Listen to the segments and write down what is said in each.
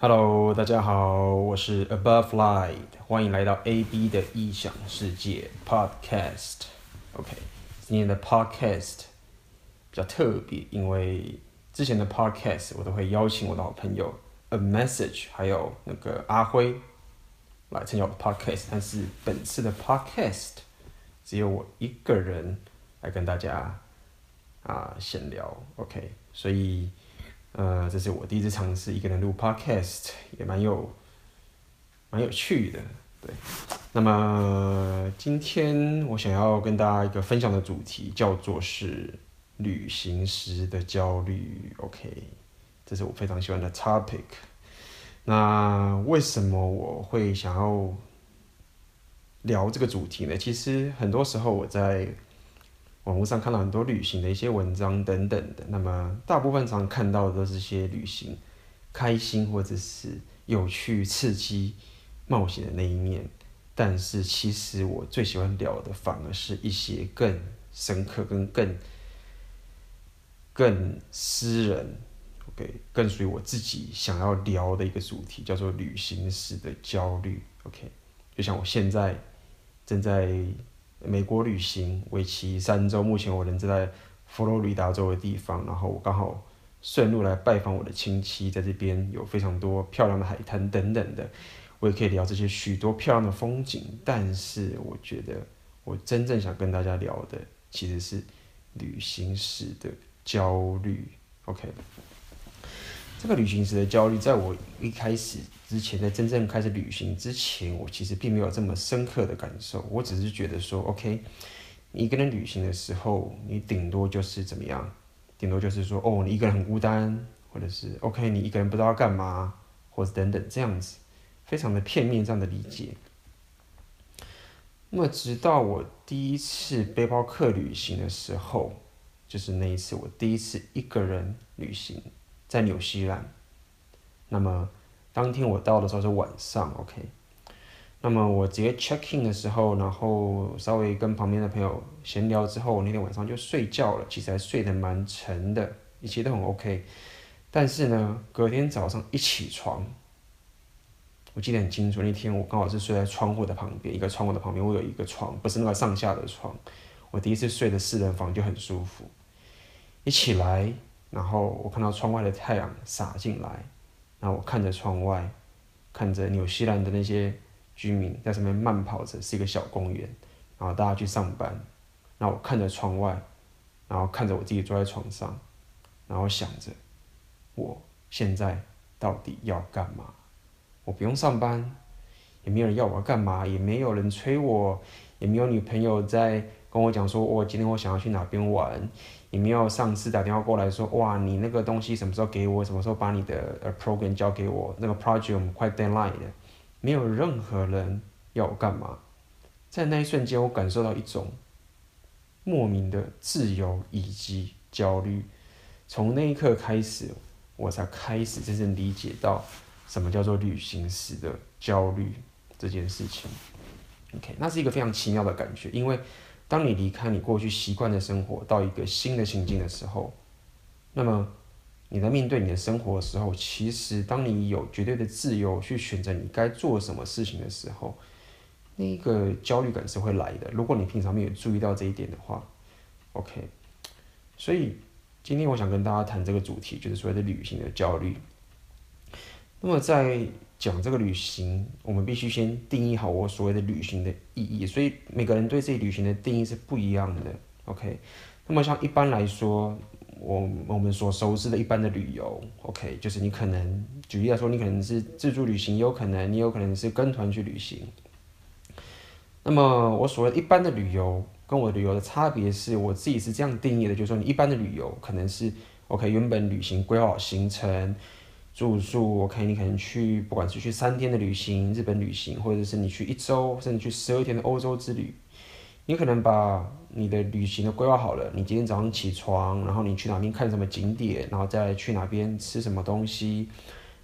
Hello，大家好，我是 Above Light，欢迎来到 AB 的异想世界 Podcast。OK，今天的 Podcast 比较特别，因为之前的 Podcast 我都会邀请我的好朋友 A Message，还有那个阿辉来参加我的 Podcast，但是本次的 Podcast 只有我一个人来跟大家啊闲聊。OK，所以。呃，这是我第一次尝试一个人录 podcast，也蛮有，蛮有趣的，对。那么今天我想要跟大家一个分享的主题叫做是旅行时的焦虑，OK，这是我非常喜欢的 topic。那为什么我会想要聊这个主题呢？其实很多时候我在。网络上看到很多旅行的一些文章等等的，那么大部分常看到的都是些旅行开心或者是有趣、刺激、冒险的那一面，但是其实我最喜欢聊的反而是一些更深刻、跟更更私人，OK，更属于我自己想要聊的一个主题，叫做旅行时的焦虑，OK，就像我现在正在。美国旅行为期三周，目前我人正在佛罗里达州的地方，然后我刚好顺路来拜访我的亲戚，在这边有非常多漂亮的海滩等等的，我也可以聊这些许多漂亮的风景。但是我觉得我真正想跟大家聊的其实是旅行时的焦虑。OK。这个旅行时的焦虑，在我一开始之前，在真正开始旅行之前，我其实并没有这么深刻的感受。我只是觉得说，OK，你一个人旅行的时候，你顶多就是怎么样，顶多就是说，哦，你一个人很孤单，或者是 OK，你一个人不知道干嘛，或者等等这样子，非常的片面这样的理解。那么，直到我第一次背包客旅行的时候，就是那一次我第一次一个人旅行。在纽西兰，那么当天我到的时候是晚上，OK。那么我直接 check in 的时候，然后稍微跟旁边的朋友闲聊之后，那天晚上就睡觉了。其实还睡得蛮沉的，一切都很 OK。但是呢，隔天早上一起床，我记得很清楚，那天我刚好是睡在窗户的旁边，一个窗户的旁边，我有一个床，不是那个上下的床。我第一次睡的四人房就很舒服，一起来。然后我看到窗外的太阳洒进来，然后我看着窗外，看着纽西兰的那些居民在上面慢跑着，是一个小公园。然后大家去上班，然后我看着窗外，然后看着我自己坐在床上，然后想着我现在到底要干嘛？我不用上班，也没有人要我干嘛，也没有人催我，也没有女朋友在跟我讲说，我今天我想要去哪边玩。也没有上司打电话过来说，哇，你那个东西什么时候给我？什么时候把你的呃 program 交给我？那个 project 我们快 deadline 了，没有任何人要我干嘛。在那一瞬间，我感受到一种莫名的自由以及焦虑。从那一刻开始，我才开始真正理解到什么叫做旅行时的焦虑这件事情。OK，那是一个非常奇妙的感觉，因为。当你离开你过去习惯的生活，到一个新的情境的时候，那么你在面对你的生活的时候，其实当你有绝对的自由去选择你该做什么事情的时候，那个焦虑感是会来的。如果你平常没有注意到这一点的话，OK。所以今天我想跟大家谈这个主题，就是所谓的旅行的焦虑。那么在讲这个旅行，我们必须先定义好我所谓的旅行的意义。所以每个人对自己旅行的定义是不一样的。OK，那么像一般来说，我我们所熟知的一般的旅游，OK，就是你可能举例来说，你可能是自助旅行，也有可能你有可能是跟团去旅行。那么我所谓一般的旅游，跟我旅游的差别是，我自己是这样定义的，就是说你一般的旅游可能是 OK，原本旅行规划好行程。住宿，我看你可能去，不管是去三天的旅行，日本旅行，或者是你去一周，甚至去十二天的欧洲之旅，你可能把你的旅行都规划好了。你今天早上起床，然后你去哪边看什么景点，然后再去哪边吃什么东西，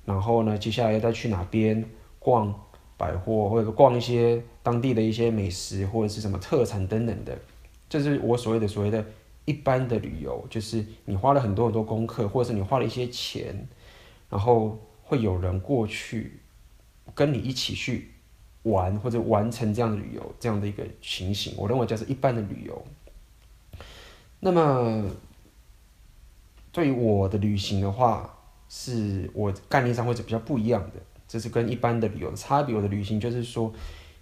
然后呢，接下来要再去哪边逛百货，或者逛一些当地的一些美食，或者是什么特产等等的。这是我所谓的所谓的一般的旅游，就是你花了很多很多功课，或者是你花了一些钱。然后会有人过去跟你一起去玩或者完成这样的旅游这样的一个情形，我认为就是一般的旅游。那么对于我的旅行的话，是我概念上会是比较不一样的，这是跟一般的旅游差别。我的旅行就是说，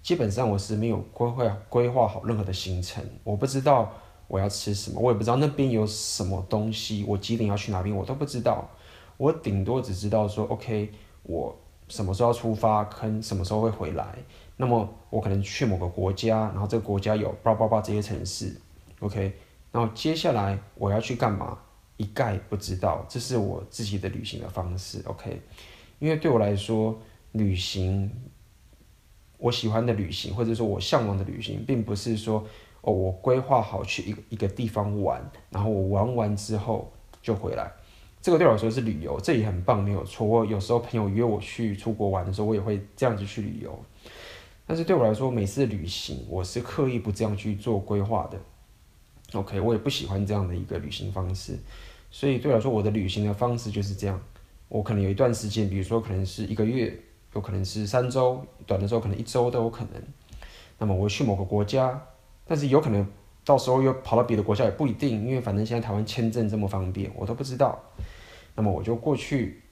基本上我是没有规划规划好任何的行程，我不知道我要吃什么，我也不知道那边有什么东西，我几点要去哪边我都不知道，我顶多只知道说，OK，我什么时候要出发，跟什么时候会回来。那么我可能去某个国家，然后这个国家有叭叭叭这些城市，OK。然后接下来我要去干嘛？一概不知道，这是我自己的旅行的方式，OK。因为对我来说，旅行，我喜欢的旅行，或者说我向往的旅行，并不是说哦，我规划好去一个一个地方玩，然后我玩完之后就回来。这个对我来说是旅游，这也很棒，没有错。我有时候朋友约我去出国玩的时候，我也会这样子去旅游。但是对我来说，每次旅行我是刻意不这样去做规划的。OK，我也不喜欢这样的一个旅行方式，所以对我来说，我的旅行的方式就是这样。我可能有一段时间，比如说可能是一个月，有可能是三周，短的时候可能一周都有可能。那么我去某个国家，但是有可能到时候又跑到别的国家也不一定，因为反正现在台湾签证这么方便，我都不知道。那么我就过去，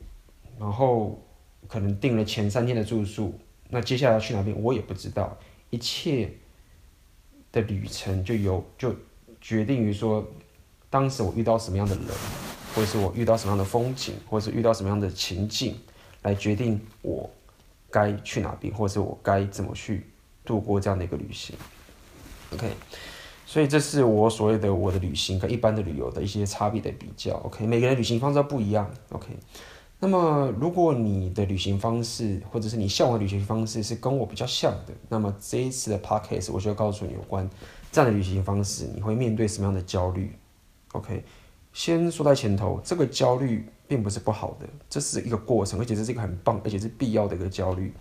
然后可能订了前三天的住宿，那接下来要去哪边我也不知道，一切的旅程就有就。决定于说，当时我遇到什么样的人，或者是我遇到什么样的风景，或者是遇到什么样的情境，来决定我该去哪边，或者是我该怎么去度过这样的一个旅行。OK，所以这是我所谓的我的旅行跟一般的旅游的一些差别的比较。OK，每个人旅行方式都不一样。OK，那么如果你的旅行方式，或者是你向往旅行方式是跟我比较像的，那么这一次的 Podcast 我就要告诉你有关。这样的旅行方式，你会面对什么样的焦虑？OK，先说在前头，这个焦虑并不是不好的，这是一个过程，而且这是一个很棒，而且是必要的一个焦虑。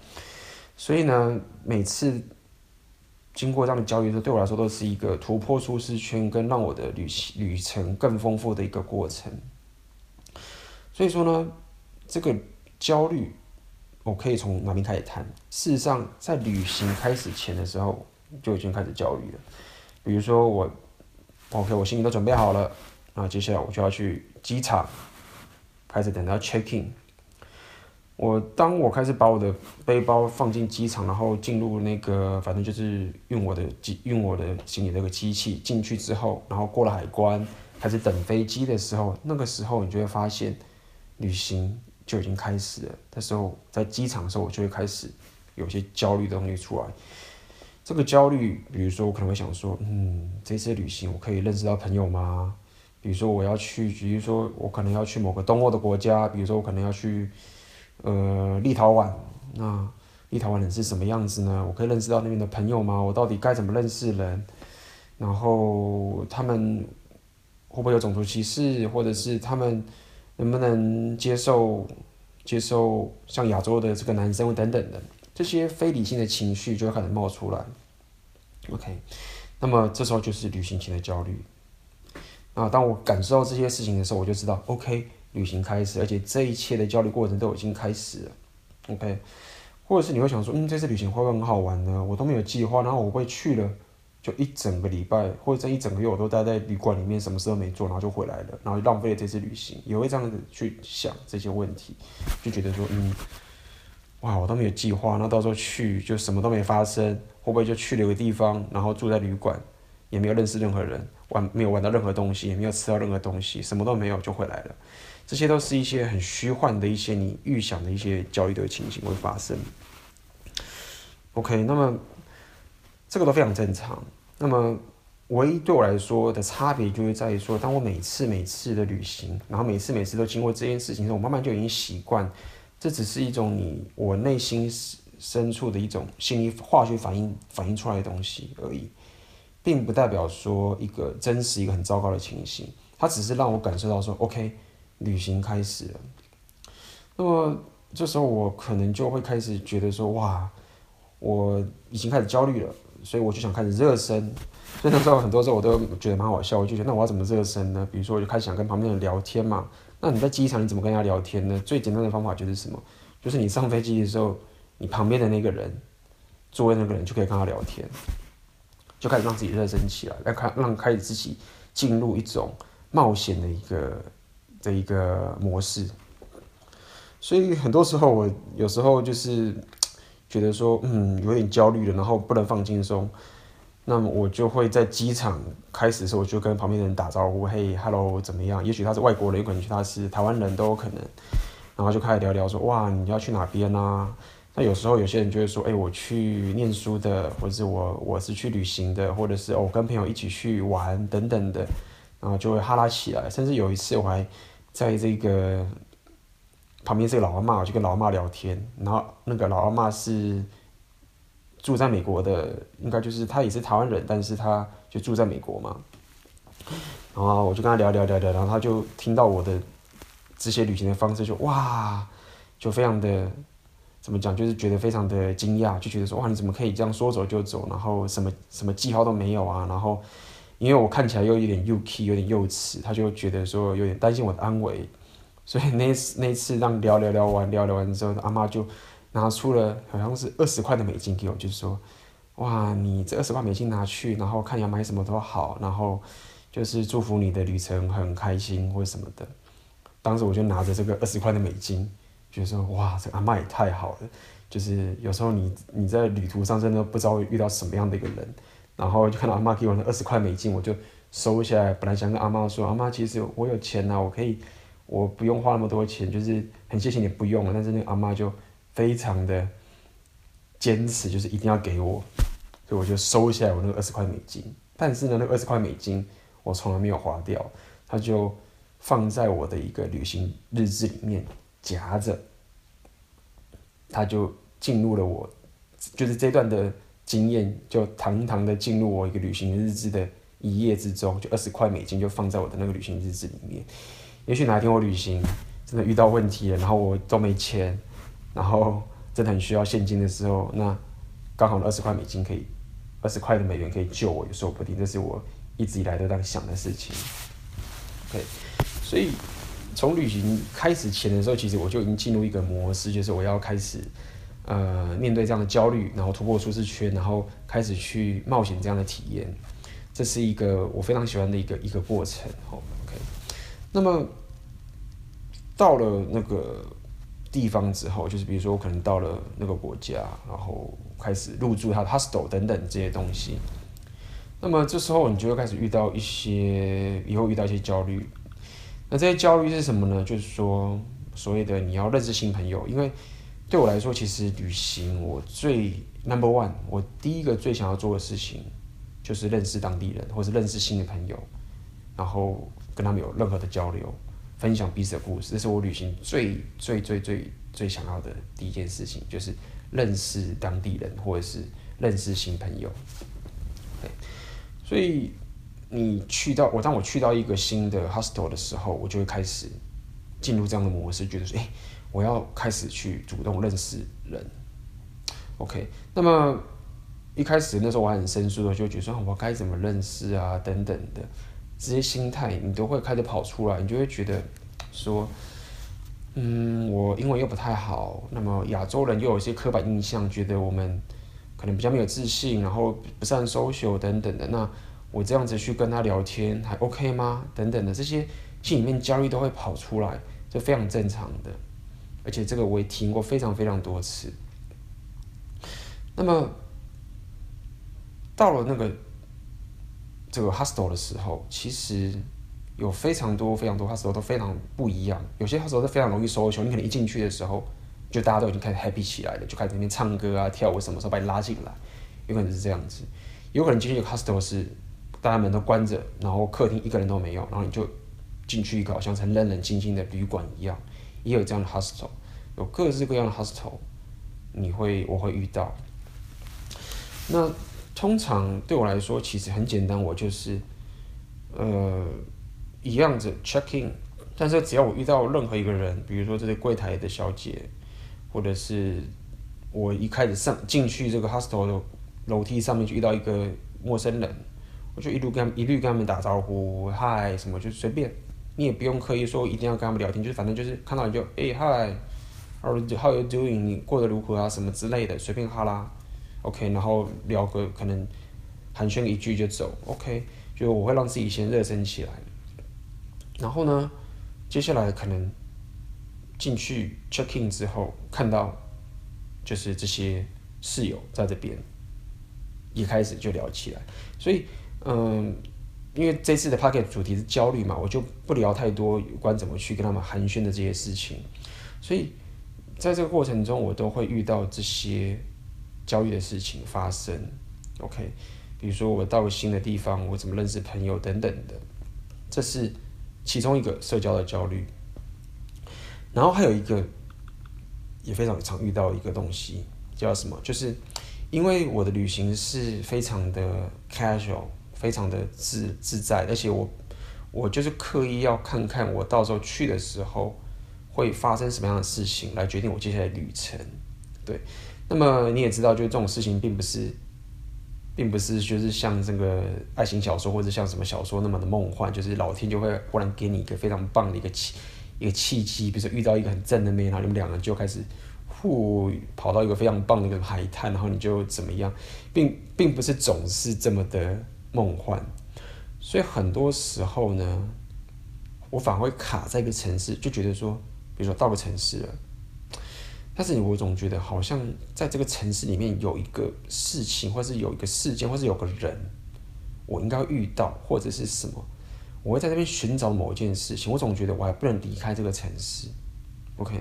所以呢，每次经过这样的焦虑的时候，对我来说都是一个突破舒适圈，跟让我的旅行旅程更丰富的一个过程。所以说呢，这个焦虑，我可以从哪边开始谈？事实上，在旅行开始前的时候，就已经开始焦虑了。比如说我，OK，我行李都准备好了，那接下来我就要去机场，开始等到 check in。我当我开始把我的背包放进机场，然后进入那个反正就是运我的机运我的行李那个机器进去之后，然后过了海关，开始等飞机的时候，那个时候你就会发现，旅行就已经开始了。那时候在机场的时候，我就会开始有些焦虑的东西出来。这个焦虑，比如说我可能会想说，嗯，这次旅行我可以认识到朋友吗？比如说我要去，比如说我可能要去某个东欧的国家，比如说我可能要去，呃，立陶宛。那立陶宛人是什么样子呢？我可以认识到那边的朋友吗？我到底该怎么认识人？然后他们会不会有种族歧视，或者是他们能不能接受接受像亚洲的这个男生等等的。这些非理性的情绪就会开始冒出来，OK，那么这时候就是旅行前的焦虑。啊，当我感受到这些事情的时候，我就知道，OK，旅行开始，而且这一切的焦虑过程都已经开始了，OK。或者是你会想说，嗯，这次旅行会不会很好玩呢？我都没有计划，然后我会去了，就一整个礼拜或者这一整个月我都待在旅馆里面，什么事都没做，然后就回来了，然后浪费了这次旅行，也会这样子去想这些问题，就觉得说，嗯。哇，我都没有计划，那到时候去就什么都没发生，会不会就去了一个地方，然后住在旅馆，也没有认识任何人，玩没有玩到任何东西，也没有吃到任何东西，什么都没有就回来了。这些都是一些很虚幻的一些你预想的一些焦虑的情形会发生。OK，那么这个都非常正常。那么唯一对我来说的差别就是在于说，当我每次每次的旅行，然后每次每次都经过这件事情的时候，我慢慢就已经习惯。这只是一种你我内心深处的一种心理化学反应反映出来的东西而已，并不代表说一个真实一个很糟糕的情形。它只是让我感受到说，OK，旅行开始了。那么这时候我可能就会开始觉得说，哇，我已经开始焦虑了，所以我就想开始热身。所以那时候很多时候我都觉得蛮好笑，我就觉得那我要怎么热身呢？比如说我就开始想跟旁边人聊天嘛。那你在机场你怎么跟人家聊天呢？最简单的方法就是什么？就是你上飞机的时候，你旁边的那个人，座位那个人就可以跟他聊天，就开始让自己热身起来，让开让开始自己进入一种冒险的一个的一个模式。所以很多时候我有时候就是觉得说，嗯，有点焦虑了，然后不能放轻松。那么我就会在机场开始的时候，我就跟旁边的人打招呼，嘿，hello，怎么样？也许他是外国人，有可能他是台湾人都有可能。然后就开始聊聊说，哇，你要去哪边啊？那有时候有些人就会说，哎，我去念书的，或者是我我是去旅行的，或者是哦，跟朋友一起去玩等等的，然后就会哈拉起来。甚至有一次我还在这个旁边这个老阿嬷，我就跟老阿嬷聊天，然后那个老阿嬷是。住在美国的，应该就是他也是台湾人，但是他就住在美国嘛。然后我就跟他聊聊聊聊，然后他就听到我的这些旅行的方式，就哇，就非常的怎么讲，就是觉得非常的惊讶，就觉得说哇，你怎么可以这样说走就走，然后什么什么记号都没有啊？然后因为我看起来又有点幼气，有点幼稚，他就觉得说有点担心我的安危，所以那次那次让聊聊聊完聊聊完之后，阿妈就。拿出了好像是二十块的美金给我，就是说，哇，你这二十块美金拿去，然后看你要买什么都好，然后就是祝福你的旅程很开心或什么的。当时我就拿着这个二十块的美金，觉得说，哇，这阿嬷也太好了。就是有时候你你在旅途上真的不知道遇到什么样的一个人，然后就看到阿嬷给我那二十块美金，我就收下来。本来想跟阿嬷说，阿嬷其实我有钱呐，我可以，我不用花那么多钱，就是很谢谢你不用了。但是那个阿嬷就。非常的坚持，就是一定要给我，所以我就收下来我那个二十块美金。但是呢，那二十块美金我从来没有花掉，它就放在我的一个旅行日志里面夹着。他就进入了我，就是这段的经验，就堂堂的进入我一个旅行日志的一页之中。就二十块美金就放在我的那个旅行日志里面。也许哪一天我旅行真的遇到问题了，然后我都没钱。然后真的很需要现金的时候，那刚好二十块美金可以，二十块的美元可以救我，也说不定。这是我一直以来都在想的事情。对，所以从旅行开始前的时候，其实我就已经进入一个模式，就是我要开始呃面对这样的焦虑，然后突破舒适圈，然后开始去冒险这样的体验。这是一个我非常喜欢的一个一个过程。好 OK，那么到了那个。地方之后，就是比如说我可能到了那个国家，然后开始入住他的 hostel 等等这些东西。那么这时候你就会开始遇到一些，以后遇到一些焦虑。那这些焦虑是什么呢？就是说所谓的你要认识新朋友，因为对我来说，其实旅行我最 number one，我第一个最想要做的事情就是认识当地人，或是认识新的朋友，然后跟他们有任何的交流。分享彼此的故事，这是我旅行最最最最最想要的第一件事情，就是认识当地人或者是认识新朋友。对，所以你去到我，当我去到一个新的 hostel 的时候，我就会开始进入这样的模式，觉得说，哎，我要开始去主动认识人。OK，那么一开始那时候我还很生疏的，就觉得说，我该怎么认识啊，等等的。这些心态你都会开始跑出来，你就会觉得说，嗯，我英文又不太好，那么亚洲人又有一些刻板印象，觉得我们可能比较没有自信，然后不善 social 等等的。那我这样子去跟他聊天还 OK 吗？等等的这些心里面焦虑都会跑出来，这非常正常的。而且这个我也听过非常非常多次。那么到了那个。这个 hostel 的时候，其实有非常多非常多 hostel 都非常不一样。有些 hostel 是非常容易 social，你可能一进去的时候，就大家都已经开始 happy 起来了，就开始那边唱歌啊、跳舞，什么时候把你拉进来，有可能是这样子。有可能进去一个 hostel 是大家门都关着，然后客厅一个人都没有，然后你就进去一个好像很冷冷清清的旅馆一样，也有这样的 hostel，有各式各样的 hostel，你会我会遇到。那。通常对我来说，其实很简单，我就是，呃，一样子 check in。但是只要我遇到任何一个人，比如说这个柜台的小姐，或者是我一开始上进去这个 hostel 的楼梯上面就遇到一个陌生人，我就一路跟一律跟他们打招呼，嗨什么就随便，你也不用刻意说一定要跟他们聊天，就反正就是看到你就哎嗨，how how you doing？你过得如何啊？什么之类的，随便哈啦，OK，然后聊个可能寒暄一句就走，OK，就我会让自己先热身起来，然后呢，接下来可能进去 check in 之后看到就是这些室友在这边。一开始就聊起来，所以，嗯，因为这次的 podcast 主题是焦虑嘛，我就不聊太多有关怎么去跟他们寒暄的这些事情。所以，在这个过程中，我都会遇到这些焦虑的事情发生。OK，比如说我到了新的地方，我怎么认识朋友等等的，这是其中一个社交的焦虑。然后还有一个也非常常遇到一个东西，叫什么？就是。因为我的旅行是非常的 casual，非常的自自在，而且我我就是刻意要看看我到时候去的时候会发生什么样的事情，来决定我接下来旅程。对，那么你也知道，就是这种事情并不是，并不是就是像这个爱情小说或者像什么小说那么的梦幻，就是老天就会忽然给你一个非常棒的一个契一个契机，比如说遇到一个很正的妹，然后你们两个就开始。互跑到一个非常棒的一个海滩，然后你就怎么样，并并不是总是这么的梦幻，所以很多时候呢，我反而会卡在一个城市，就觉得说，比如说到个城市了，但是我总觉得好像在这个城市里面有一个事情，或是有一个事件，或是有个人，我应该遇到，或者是什么，我会在这边寻找某一件事情，我总觉得我还不能离开这个城市，OK。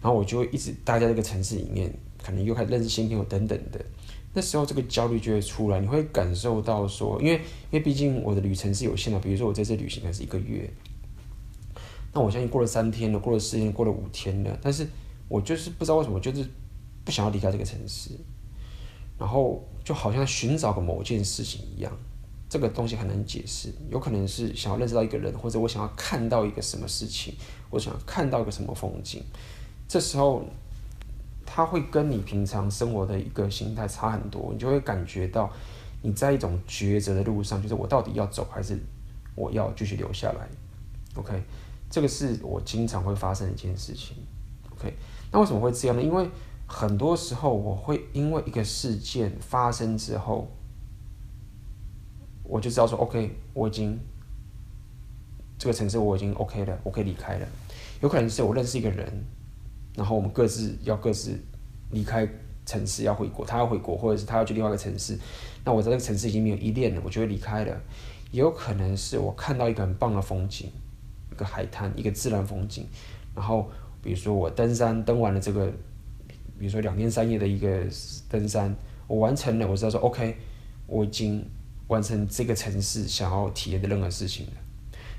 然后我就会一直待在这个城市里面，可能又开始认识新朋友等等的。那时候这个焦虑就会出来，你会感受到说，因为因为毕竟我的旅程是有限的，比如说我这次旅行还是一个月，那我相信过了三天了，过了四天，过了五天了，但是我就是不知道为什么，就是不想要离开这个城市，然后就好像寻找个某件事情一样，这个东西很难解释，有可能是想要认识到一个人，或者我想要看到一个什么事情，我想要看到一个什么风景。这时候，他会跟你平常生活的一个心态差很多，你就会感觉到你在一种抉择的路上，就是我到底要走还是我要继续留下来？OK，这个是我经常会发生的一件事情。OK，那为什么会这样呢？因为很多时候我会因为一个事件发生之后，我就知道说 OK，我已经这个城市我已经 OK 了，我可以离开了。有可能是我认识一个人。然后我们各自要各自离开城市，要回国，他要回国，或者是他要去另外一个城市。那我在这个城市已经没有依恋了，我就会离开了。也有可能是我看到一个很棒的风景，一个海滩，一个自然风景。然后比如说我登山登完了这个，比如说两天三夜的一个登山，我完成了，我知道说 OK，我已经完成这个城市想要体验的任何事情了。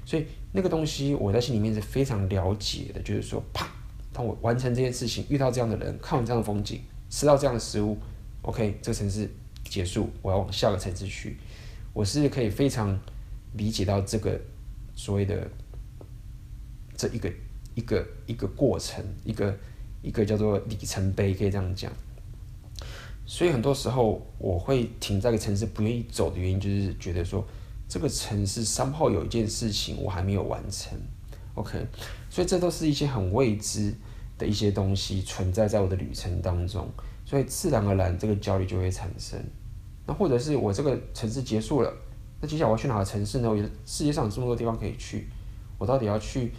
所以那个东西我在心里面是非常了解的，就是说啪。当我完成这件事情，遇到这样的人，看完这样的风景，吃到这样的食物，OK，这个城市结束，我要往下个城市去。我是可以非常理解到这个所谓的这一个一个一个过程，一个一个叫做里程碑，可以这样讲。所以很多时候我会停在一个城市不愿意走的原因，就是觉得说这个城市 somehow 有一件事情我还没有完成。OK，所以这都是一些很未知的一些东西存在在我的旅程当中，所以自然而然这个焦虑就会产生。那或者是我这个城市结束了，那接下来我要去哪个城市呢？我觉得世界上有这么多地方可以去，我到底要去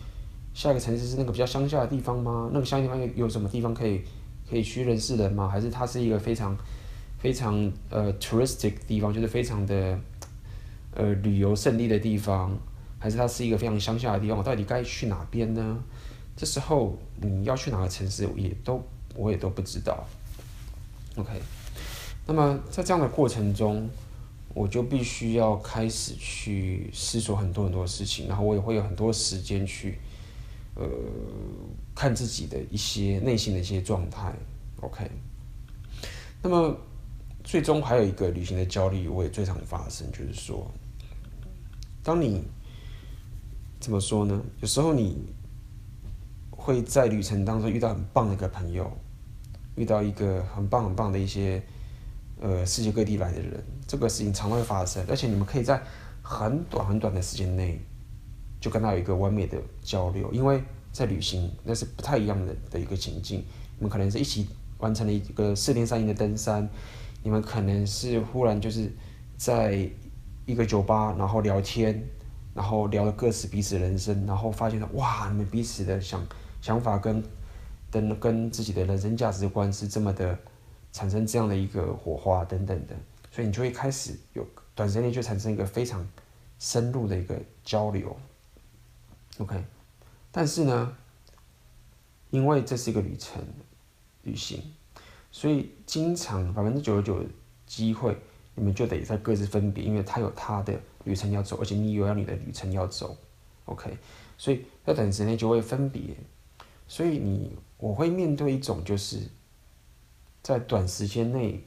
下一个城市是那个比较乡下的地方吗？那个乡下地方有什么地方可以可以去认识人吗？还是它是一个非常非常呃 touristic 地方，就是非常的呃旅游胜地的地方？还是它是一个非常乡下的地方，我到底该去哪边呢？这时候你要去哪个城市，也都我也都不知道。OK，那么在这样的过程中，我就必须要开始去思索很多很多事情，然后我也会有很多时间去呃看自己的一些内心的一些状态。OK，那么最终还有一个旅行的焦虑，我也最常发生，就是说，当你怎么说呢？有时候你会在旅程当中遇到很棒的一个朋友，遇到一个很棒很棒的一些呃世界各地来的人，这个事情常会发生，而且你们可以在很短很短的时间内就跟他有一个完美的交流，因为在旅行那是不太一样的的一个情境，你们可能是一起完成了一个四天三夜的登山，你们可能是忽然就是在一个酒吧，然后聊天，然后聊了各自彼此人生，然后发现了哇，你们彼此的想想法跟跟跟自己的人生价值观是这么的产生这样的一个火花等等的，所以你就会开始有短时间内就产生一个非常深入的一个交流。OK，但是呢，因为这是一个旅程旅行，所以经常百分之九十九的机会，你们就得在各自分别，因为他有他的旅程要走，而且你有要你的旅程要走。OK，所以在短时间内就会分别，所以你我会面对一种就是在短时间内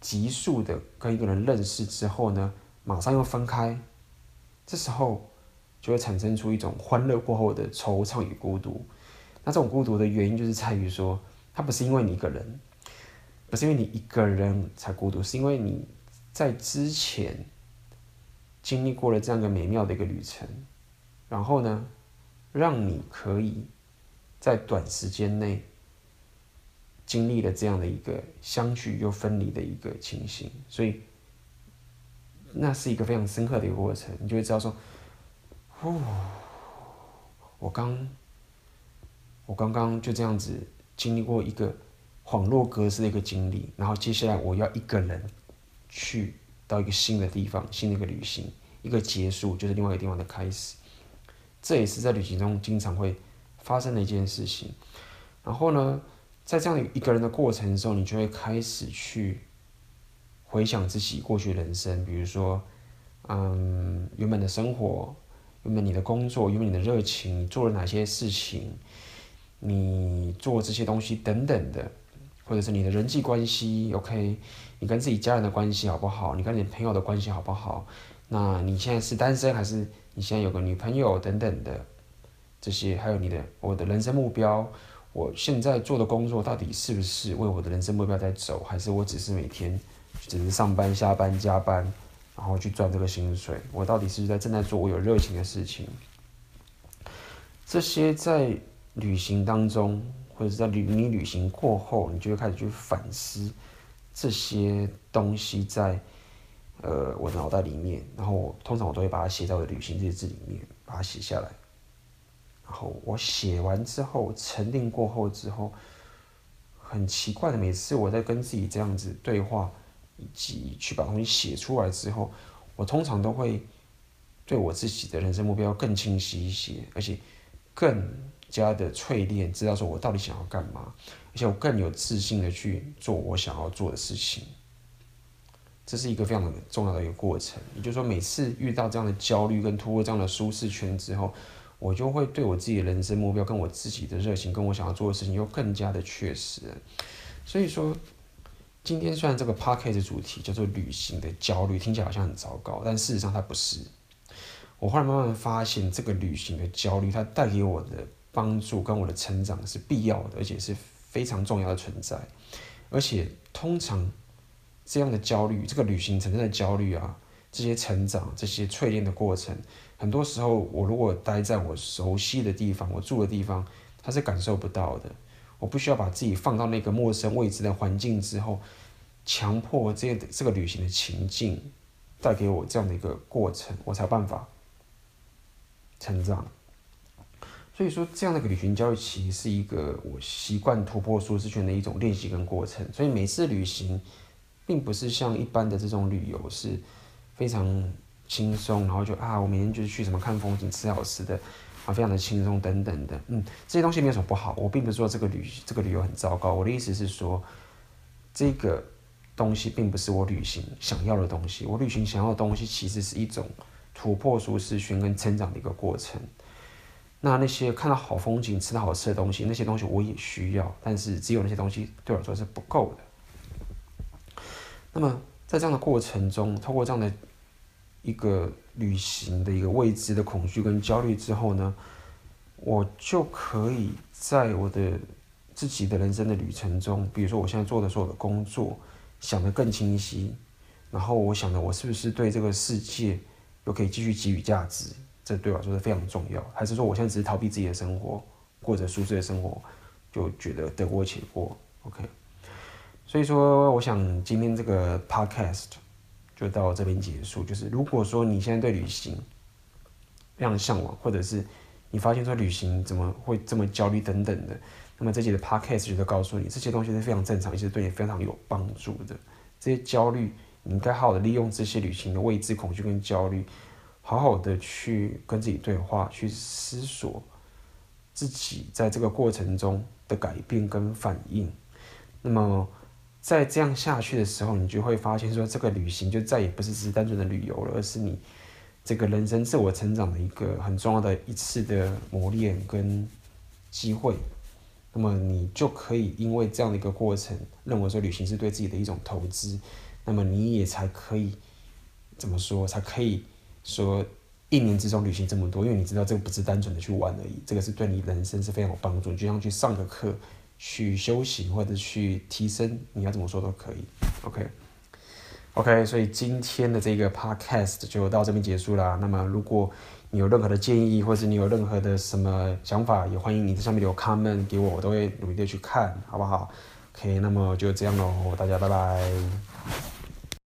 急速的跟一个人认识之后呢，马上又分开，这时候。就会产生出一种欢乐过后的惆怅与孤独。那这种孤独的原因，就是在于说，它不是因为你一个人，不是因为你一个人才孤独，是因为你在之前经历过了这样一个美妙的一个旅程，然后呢，让你可以在短时间内经历了这样的一个相聚又分离的一个情形，所以那是一个非常深刻的一个过程，你就会知道说。哦，我刚，我刚刚就这样子经历过一个恍若隔世的一个经历，然后接下来我要一个人去到一个新的地方，新的一个旅行，一个结束就是另外一个地方的开始，这也是在旅行中经常会发生的一件事情。然后呢，在这样一个人的过程中，你就会开始去回想自己过去的人生，比如说，嗯，原本的生活。原本你的工作，原本你的热情，你做了哪些事情？你做这些东西等等的，或者是你的人际关系，OK？你跟自己家人的关系好不好？你跟你朋友的关系好不好？那你现在是单身还是你现在有个女朋友等等的？这些还有你的我的人生目标，我现在做的工作到底是不是为我的人生目标在走？还是我只是每天只是上班、下班、加班？然后去赚这个薪水，我到底是在正在做我有热情的事情？这些在旅行当中，或者是在旅你旅行过后，你就会开始去反思这些东西在呃我脑袋里面。然后通常我都会把它写在我的旅行日志里面，把它写下来。然后我写完之后，沉淀过后之后，很奇怪的，每次我在跟自己这样子对话。以及去把东西写出来之后，我通常都会对我自己的人生目标更清晰一些，而且更加的淬炼，知道说我到底想要干嘛，而且我更有自信的去做我想要做的事情。这是一个非常重要的一个过程。也就是说，每次遇到这样的焦虑跟突破这样的舒适圈之后，我就会对我自己的人生目标跟我自己的热情跟我想要做的事情又更加的确实。所以说。今天虽然这个 podcast 的主题叫做旅行的焦虑，听起来好像很糟糕，但事实上它不是。我后来慢慢发现，这个旅行的焦虑，它带给我的帮助跟我的成长是必要的，而且是非常重要的存在。而且通常这样的焦虑，这个旅行产生的焦虑啊，这些成长、这些淬炼的过程，很多时候我如果待在我熟悉的地方，我住的地方，它是感受不到的。我不需要把自己放到那个陌生未知的环境之后，强迫这个这个旅行的情境带给我这样的一个过程，我才有办法成长。所以说，这样的一个旅行教育其实是一个我习惯突破舒适圈的一种练习跟过程。所以每次旅行，并不是像一般的这种旅游是非常轻松，然后就啊，我每天就是去什么看风景、吃好吃的。啊，非常的轻松等等的，嗯，这些东西没有什么不好。我并不是说这个旅这个旅游很糟糕，我的意思是说，这个东西并不是我旅行想要的东西。我旅行想要的东西其实是一种突破舒适圈跟成长的一个过程。那那些看到好风景、吃到好吃的东西，那些东西我也需要，但是只有那些东西对我来说是不够的。那么在这样的过程中，透过这样的。一个旅行的一个未知的恐惧跟焦虑之后呢，我就可以在我的自己的人生的旅程中，比如说我现在做的所有的工作，想得更清晰，然后我想的我是不是对这个世界又可以继续给予价值，这对我来说是非常重要，还是说我现在只是逃避自己的生活，过着舒适的生活，就觉得得过且过？OK。所以说，我想今天这个 podcast 就到这边结束。就是如果说你现在对旅行非常向往，或者是你发现说旅行怎么会这么焦虑等等的，那么这节的 podcast 就告诉你，这些东西是非常正常，也是对你非常有帮助的。这些焦虑，你应该好好的利用这些旅行的未知恐惧跟焦虑，好好的去跟自己对话，去思索自己在这个过程中的改变跟反应。那么。在这样下去的时候，你就会发现说，这个旅行就再也不是只是单纯的旅游了，而是你这个人生自我成长的一个很重要的一次的磨练跟机会。那么你就可以因为这样的一个过程，认为说旅行是对自己的一种投资，那么你也才可以怎么说，才可以说一年之中旅行这么多，因为你知道这个不是单纯的去玩而已，这个是对你人生是非常有帮助，就像去上个课。去修行或者去提升，你要怎么说都可以。OK，OK，所以今天的这个 Podcast 就到这边结束啦。那么如果你有任何的建议，或者你有任何的什么想法，也欢迎你在上面留 comment 给我，我都会努力的去看，好不好？OK，那么就这样喽，大家拜拜。